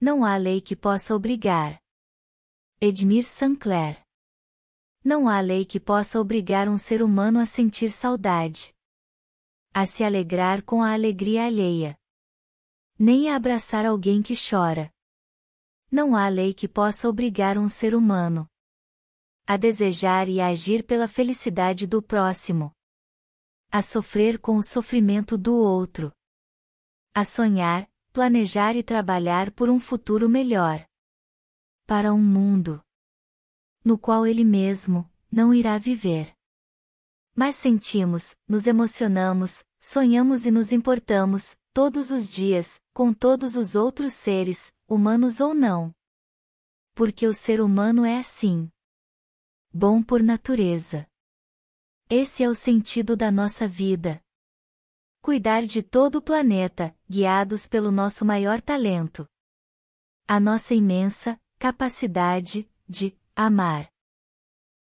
não há lei que possa obrigar. Edmir Sancler. Não há lei que possa obrigar um ser humano a sentir saudade. A se alegrar com a alegria alheia. Nem a abraçar alguém que chora. Não há lei que possa obrigar um ser humano a desejar e a agir pela felicidade do próximo, a sofrer com o sofrimento do outro, a sonhar, planejar e trabalhar por um futuro melhor. Para um mundo no qual ele mesmo não irá viver. Mas sentimos, nos emocionamos, sonhamos e nos importamos, todos os dias, com todos os outros seres, humanos ou não. Porque o ser humano é assim. Bom por natureza. Esse é o sentido da nossa vida. Cuidar de todo o planeta, guiados pelo nosso maior talento. A nossa imensa capacidade de amar.